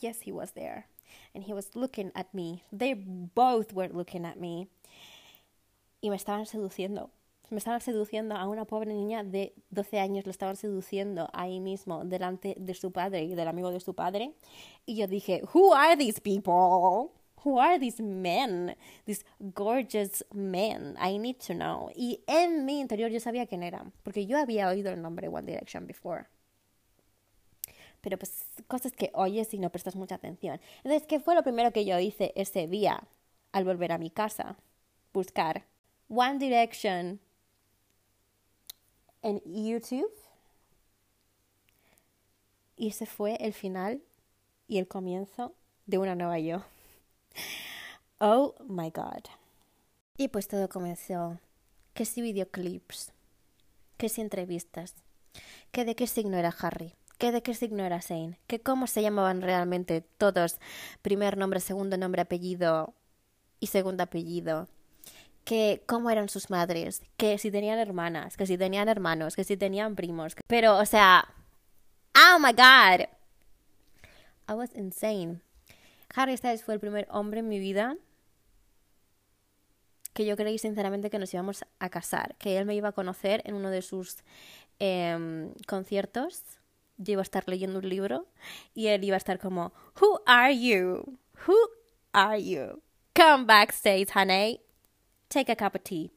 Yes, he was there. And he was looking at me. They both were looking at me. Y me estaban seduciendo me estaban seduciendo a una pobre niña de 12 años, lo estaban seduciendo ahí mismo, delante de su padre y del amigo de su padre. Y yo dije, Who are these people? Who are these men? These gorgeous men. I need to know. Y en mi interior yo sabía quién eran, porque yo había oído el nombre One Direction before. Pero pues cosas que oyes y no prestas mucha atención. Entonces, ¿qué fue lo primero que yo hice ese día al volver a mi casa? Buscar One Direction en YouTube. Y ese fue el final y el comienzo de una nueva yo. Oh my god. Y pues todo comenzó. Que si videoclips, que si entrevistas, que de qué signo era Harry, que de qué signo era Zane, que cómo se llamaban realmente todos, primer nombre, segundo nombre, apellido y segundo apellido, que cómo eran sus madres, que si tenían hermanas, que si tenían hermanos, que si tenían primos. Pero, o sea, oh my god. I was insane. Harry Styles fue el primer hombre en mi vida que yo creí sinceramente que nos íbamos a casar, que él me iba a conocer en uno de sus em, conciertos. Yo iba a estar leyendo un libro y él iba a estar como, Who are you? Who are you? Come backstage, honey take a cup of tea.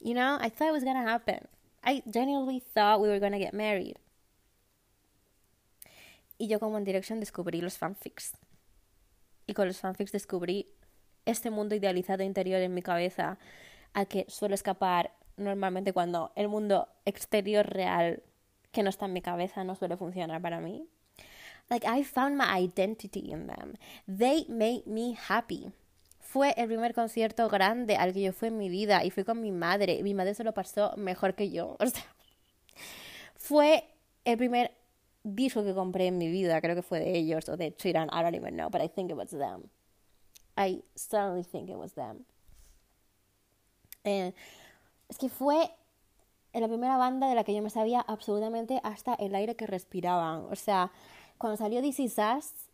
You know, I thought it was gonna happen. I genuinely thought we were gonna get married. Y yo como en dirección descubrí los fanfics. Y con los fanfics descubrí este mundo idealizado interior en mi cabeza al que suelo escapar normalmente cuando el mundo exterior real que no está en mi cabeza no suele funcionar para mí. Like I found my identity in them. They made me happy fue el primer concierto grande al que yo fui en mi vida y fui con mi madre. Mi madre se lo pasó mejor que yo. O sea, fue el primer disco que compré en mi vida. Creo que fue de ellos o de Triran. I don't even know, but I think it was them. I certainly think it was them. Eh, es que fue la primera banda de la que yo me sabía absolutamente hasta el aire que respiraban. O sea, cuando salió This Is Us,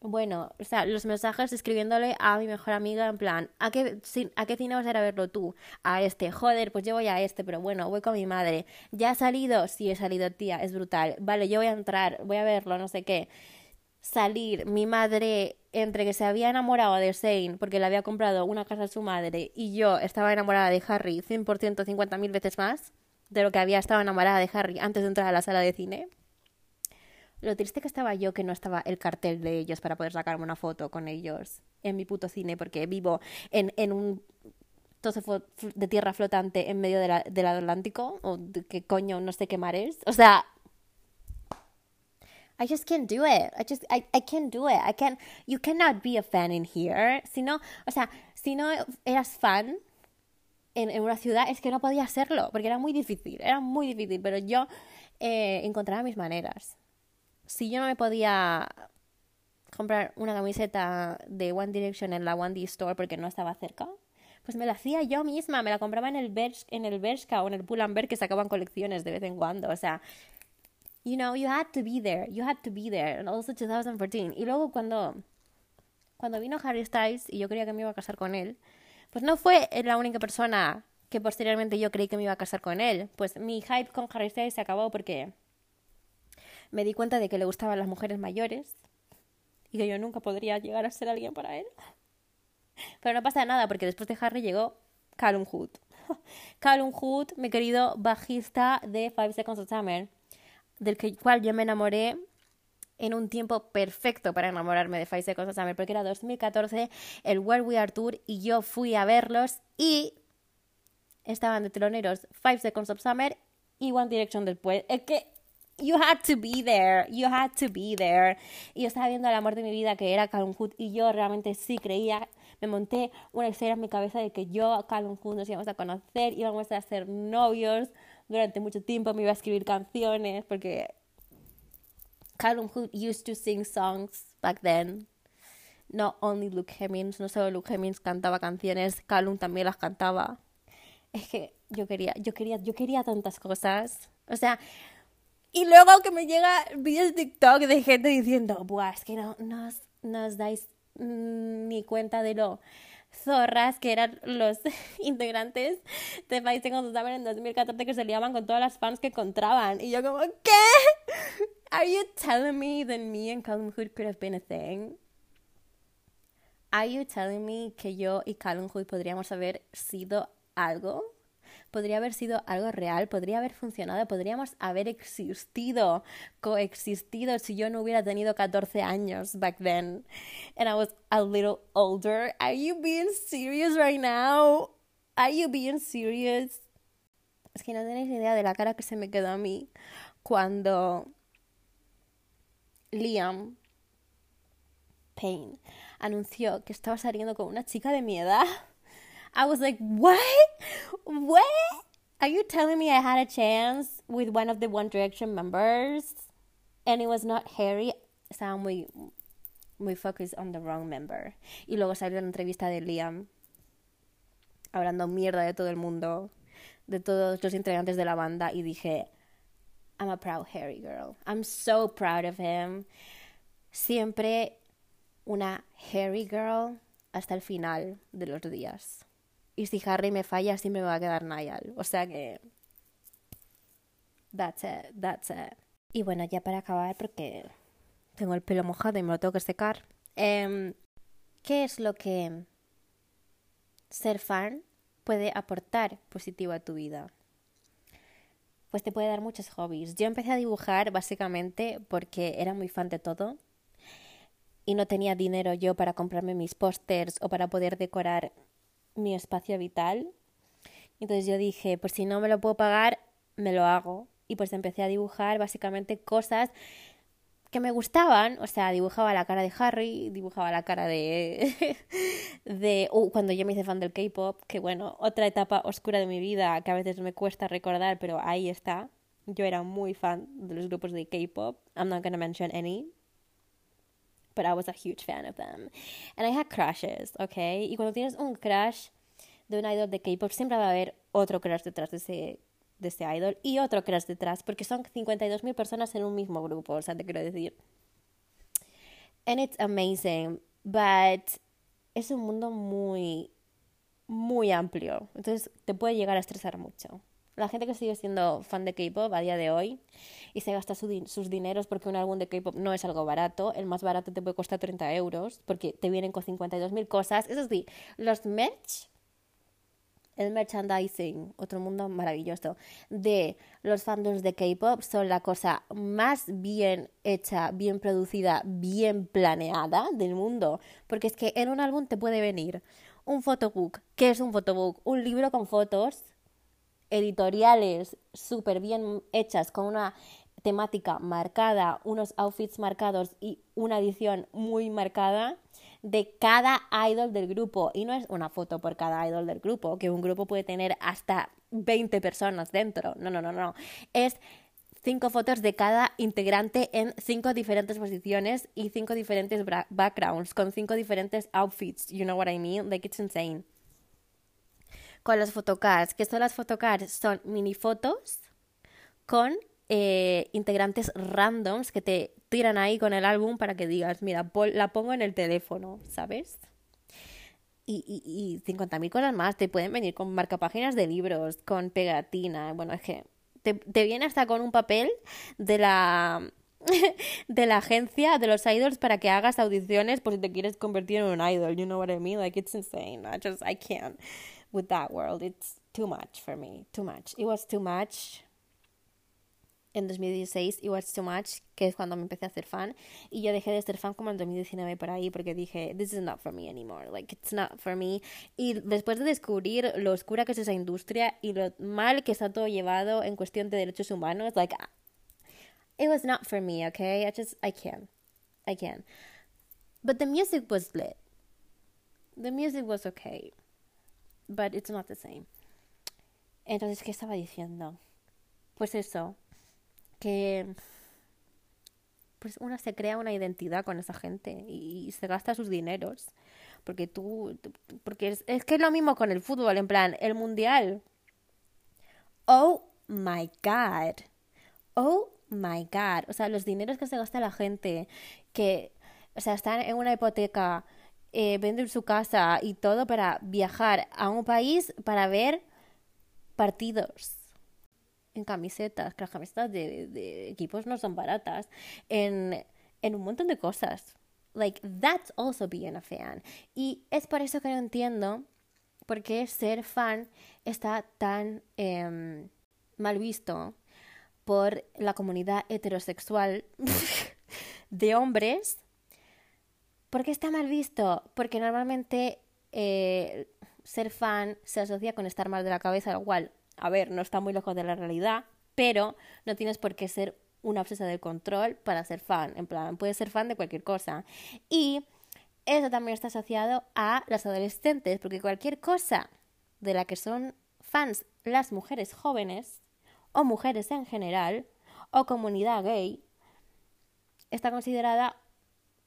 bueno, o sea, los mensajes escribiéndole a mi mejor amiga en plan, ¿a qué, ¿a qué cine vas a ir a verlo tú? A este, joder, pues yo voy a este, pero bueno, voy con mi madre. ¿Ya ha salido? Sí, he salido, tía, es brutal. Vale, yo voy a entrar, voy a verlo, no sé qué. Salir, mi madre, entre que se había enamorado de Zane porque le había comprado una casa a su madre y yo estaba enamorada de Harry 100%, 50.000 veces más de lo que había estado enamorada de Harry antes de entrar a la sala de cine. Lo triste que estaba yo que no estaba el cartel de ellos para poder sacarme una foto con ellos en mi puto cine, porque vivo en, en un trozo de tierra flotante en medio del Atlántico, o de qué coño, no sé qué mares. O sea, I just can't do it. I just, I, I can't do it. I can't, you cannot be a fan in here. Si no, o sea, si no eras fan en, en una ciudad, es que no podía hacerlo, porque era muy difícil, era muy difícil, pero yo eh, encontraba mis maneras si yo no me podía comprar una camiseta de One Direction en la One D Store porque no estaba cerca, pues me la hacía yo misma, me la compraba en el Bershka, en el Bershka o en el Pull&Bear que sacaban colecciones de vez en cuando, o sea, you know, you had to be there, you had to be there, and also 2014. Y luego cuando cuando vino Harry Styles y yo creía que me iba a casar con él, pues no fue la única persona que posteriormente yo creí que me iba a casar con él. Pues mi hype con Harry Styles se acabó porque me di cuenta de que le gustaban las mujeres mayores y que yo nunca podría llegar a ser alguien para él. Pero no pasa nada porque después de Harry llegó Callum Hood. Callum Hood, mi querido bajista de Five Seconds of Summer, del que, cual yo me enamoré en un tiempo perfecto para enamorarme de Five Seconds of Summer, porque era 2014, el Where We Are Tour, y yo fui a verlos y estaban de teloneros Five Seconds of Summer y One Direction después. Es que you had to be there, you had to be there. Y yo estaba viendo el amor de mi vida que era Callum Hood y yo realmente sí creía, me monté una escena en mi cabeza de que yo, a Callum Hood, nos íbamos a conocer, íbamos a ser novios durante mucho tiempo, me iba a escribir canciones porque Callum Hood used to sing songs back then. No only Luke Hemmings, no solo Luke Hemmings cantaba canciones, Callum también las cantaba. Es que yo quería, yo quería, yo quería tantas cosas. O sea, y luego que me llega vídeos de TikTok de gente diciendo, Buah, es que no, no, os, dais mm, ni cuenta de lo zorras que eran los integrantes de Five Seconds of en 2014 que se liaban con todas las fans que encontraban. Y yo como, ¿qué? Are you telling me that me and Callum Hood could have been a thing? Are you telling me que yo y Callum Hood podríamos haber sido algo? Podría haber sido algo real, podría haber funcionado, podríamos haber existido, coexistido si yo no hubiera tenido 14 años back then and I was a little older. Are you being serious right now? Are you being serious? Es que no tenéis idea de la cara que se me quedó a mí cuando Liam Payne anunció que estaba saliendo con una chica de mi edad. I was like, what? What? Are you telling me I had a chance with one of the One Direction members and it was not Harry? Estaba muy, muy focused on the wrong member. Y luego salió una entrevista de Liam hablando mierda de todo el mundo, de todos los integrantes de la banda y dije, I'm a proud Harry girl. I'm so proud of him. Siempre una Harry girl hasta el final de los días. Y si Harry me falla, siempre me va a quedar Niall. O sea que. That's it, that's it. Y bueno, ya para acabar, porque tengo el pelo mojado y me lo tengo que secar. Em, ¿Qué es lo que ser fan puede aportar positivo a tu vida? Pues te puede dar muchos hobbies. Yo empecé a dibujar básicamente porque era muy fan de todo y no tenía dinero yo para comprarme mis pósters o para poder decorar mi espacio vital. Entonces yo dije, pues si no me lo puedo pagar, me lo hago. Y pues empecé a dibujar básicamente cosas que me gustaban, o sea, dibujaba la cara de Harry, dibujaba la cara de... de uh, cuando yo me hice fan del K-Pop, que bueno, otra etapa oscura de mi vida que a veces me cuesta recordar, pero ahí está. Yo era muy fan de los grupos de K-Pop. I'm not gonna mention any. But I was a huge fan of them. And I had crushes, okay? Y cuando tienes un crush de un idol de K-pop, siempre va a haber otro crush detrás de ese, de ese idol y otro crush detrás, porque son 52.000 personas en un mismo grupo, o sea, te quiero decir. And it's amazing, but es un mundo muy, muy amplio. Entonces te puede llegar a estresar mucho. La gente que sigue siendo fan de K-pop a día de hoy y se gasta sus dineros porque un álbum de K-pop no es algo barato, el más barato te puede costar 30 euros porque te vienen con 52.000 cosas. Eso sí, los merch, el merchandising, otro mundo maravilloso, de los fandoms de K-pop son la cosa más bien hecha, bien producida, bien planeada del mundo. Porque es que en un álbum te puede venir un photobook. ¿Qué es un photobook? Un libro con fotos editoriales súper bien hechas con una temática marcada, unos outfits marcados y una edición muy marcada de cada idol del grupo. Y no es una foto por cada idol del grupo, que un grupo puede tener hasta 20 personas dentro. No, no, no, no. Es cinco fotos de cada integrante en cinco diferentes posiciones y cinco diferentes backgrounds, con cinco diferentes outfits. You know what I mean? Like it's insane con las photocards. ¿Qué son las photocards? Son mini fotos con eh, integrantes randoms que te tiran ahí con el álbum para que digas, mira, la pongo en el teléfono, ¿sabes? Y, y, y 50.000 cosas más. Te pueden venir con marcapáginas de libros, con pegatina. Bueno, es que te, te viene hasta con un papel de la de la agencia de los idols para que hagas audiciones por si te quieres convertir en un idol. You know what I mean? Like it's insane. I just I can't. With that world. It's too much for me. Too much. It was too much. en 2016 It Was Too Much, que es cuando me empecé a hacer fan. Y yo dejé de ser fan como en 2019 por ahí, porque dije, this is not for me anymore, like, it's not for me. Y después de descubrir lo oscura que es esa industria y lo mal que está todo llevado en cuestión de derechos humanos, like, it was not for me, okay? I just, I can't. I can't. But the music was lit. The music was okay. But it's not the same. Entonces, ¿qué estaba diciendo? Pues eso, que pues una se crea una identidad con esa gente y, se gasta sus dineros. Porque tú, porque es, es que es lo mismo con el fútbol, en plan, el mundial. Oh my god. Oh my god. O sea, los dineros que se gasta la gente, que, o sea, están en una hipoteca, eh, venden su casa y todo para viajar a un país para ver partidos en camisetas, que las camisetas de, equipos no son baratas, en, en un montón de cosas. Like, that's also being a fan. Y es por eso que no entiendo por qué ser fan está tan em, mal visto por la comunidad heterosexual de hombres. ¿Por qué está mal visto? Porque normalmente eh, ser fan se asocia con estar mal de la cabeza, lo cual a ver, no está muy lejos de la realidad, pero no tienes por qué ser una obsesa del control para ser fan. En plan, puedes ser fan de cualquier cosa. Y eso también está asociado a las adolescentes, porque cualquier cosa de la que son fans las mujeres jóvenes, o mujeres en general, o comunidad gay, está considerada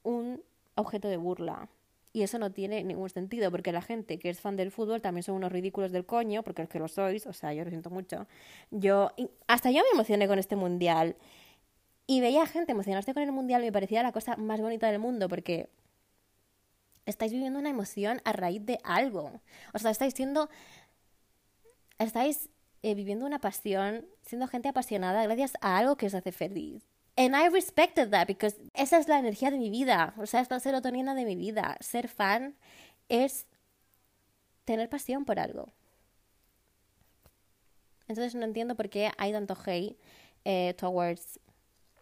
un objeto de burla. Y eso no tiene ningún sentido, porque la gente que es fan del fútbol también son unos ridículos del coño, porque es que lo sois, o sea, yo lo siento mucho. Yo, hasta yo me emocioné con este mundial. Y veía gente emocionarse con el mundial, me parecía la cosa más bonita del mundo, porque estáis viviendo una emoción a raíz de algo. O sea, estáis siendo. Estáis eh, viviendo una pasión, siendo gente apasionada gracias a algo que os hace feliz. And I respected that because esa es la energía de mi vida, o sea, es la serotonina de mi vida. Ser fan es tener pasión por algo. Entonces no entiendo por qué hay tanto hate eh, towards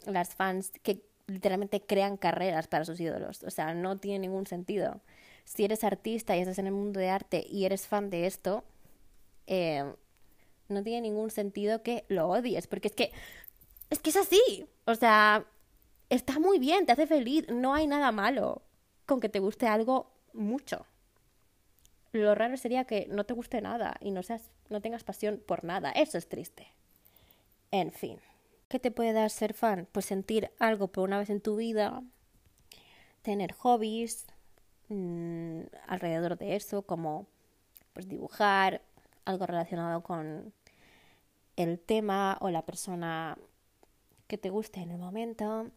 las fans que literalmente crean carreras para sus ídolos. O sea, no tiene ningún sentido. Si eres artista y estás en el mundo de arte y eres fan de esto, eh, no tiene ningún sentido que lo odies. Porque es que es que es así. O sea, está muy bien, te hace feliz. No hay nada malo con que te guste algo mucho. Lo raro sería que no te guste nada y no, seas, no tengas pasión por nada. Eso es triste. En fin. ¿Qué te puede dar ser fan? Pues sentir algo por una vez en tu vida, tener hobbies mm, alrededor de eso, como pues dibujar, algo relacionado con el tema o la persona que te guste en el momento.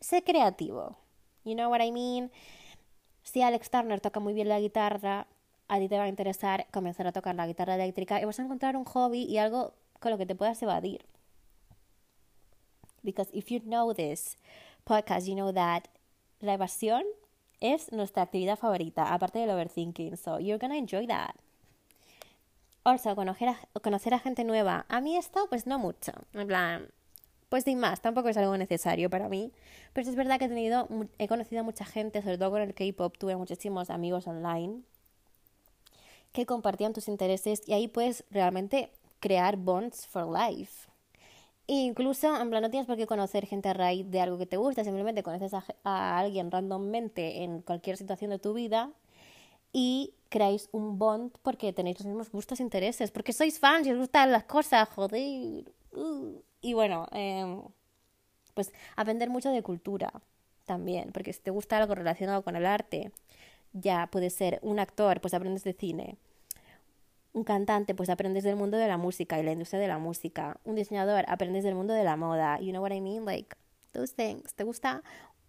Sé creativo. You know what I mean? Si Alex Turner toca muy bien la guitarra, a ti te va a interesar comenzar a tocar la guitarra eléctrica y vas a encontrar un hobby y algo con lo que te puedas evadir. Because if you know this podcast, you know that la evasión es nuestra actividad favorita, aparte del overthinking. So you're gonna enjoy that. Also, conocer a, conocer a gente nueva. A mí esto, pues no mucho. En plan, pues sin más, tampoco es algo necesario para mí. Pero es verdad que he tenido, he conocido a mucha gente, sobre todo con el K-pop, tuve muchísimos amigos online que compartían tus intereses y ahí puedes realmente crear bonds for life. E incluso, en plan, no tienes por qué conocer gente a raíz de algo que te gusta, simplemente conoces a, a alguien randommente en cualquier situación de tu vida y creáis un bond porque tenéis los mismos gustos e intereses, porque sois fans y os gustan las cosas, joder. Uh. Y bueno, em, pues aprender mucho de cultura también, porque si te gusta algo relacionado con el arte, ya puede ser un actor, pues aprendes de cine. Un cantante, pues aprendes del mundo de la música y la industria de la música. Un diseñador, aprendes del mundo de la moda. You know what I mean? Like, those things. ¿Te gusta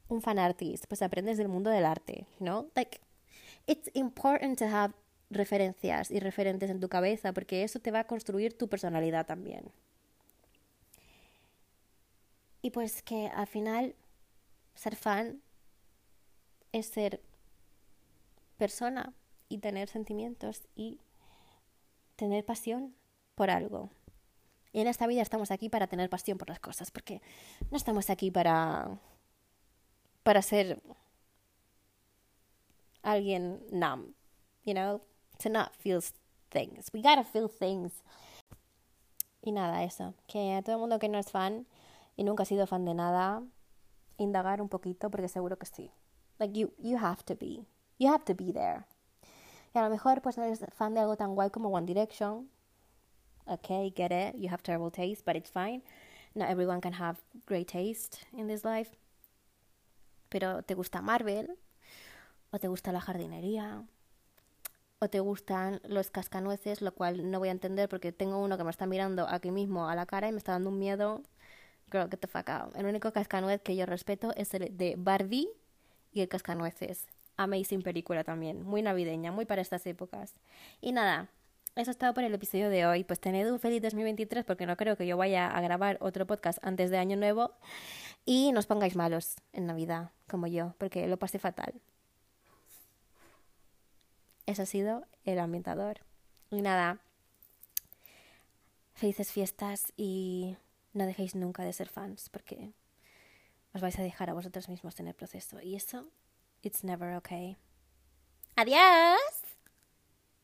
un fan artist? Pues aprendes del mundo del arte, ¿no? Like, it's important to have referencias y referentes en tu cabeza porque eso te va a construir tu personalidad también. Y pues que al final ser fan es ser persona y tener sentimientos y tener pasión por algo. Y en esta vida estamos aquí para tener pasión por las cosas, porque no estamos aquí para para ser alguien numb, you know, to not feel things. We gotta feel things. Y nada, eso. Que a todo el mundo que no es fan y nunca ha sido fan de nada, indagar un poquito porque seguro que sí. Like you, you have to be. You have to be there. Y a lo mejor pues no eres fan de algo tan guay como One Direction. Okay, get it. You have terrible taste, but it's fine. Not everyone can have great taste in this life. Pero te gusta Marvel, o te gusta la jardinería, o te gustan los cascanueces, lo cual no voy a entender porque tengo uno que me está mirando aquí mismo a la cara y me está dando un miedo. Girl, get the fuck out. El único cascanuez que yo respeto es el de Barbie y el cascanueces. Amazing película también, muy navideña, muy para estas épocas. Y nada, eso es todo por el episodio de hoy. Pues tened un feliz 2023 porque no creo que yo vaya a grabar otro podcast antes de Año Nuevo. Y no os pongáis malos en Navidad, como yo, porque lo pasé fatal. Eso ha sido el ambientador. Y nada, felices fiestas y no dejéis nunca de ser fans porque os vais a dejar a vosotros mismos en el proceso. Y eso, it's never okay. Adiós.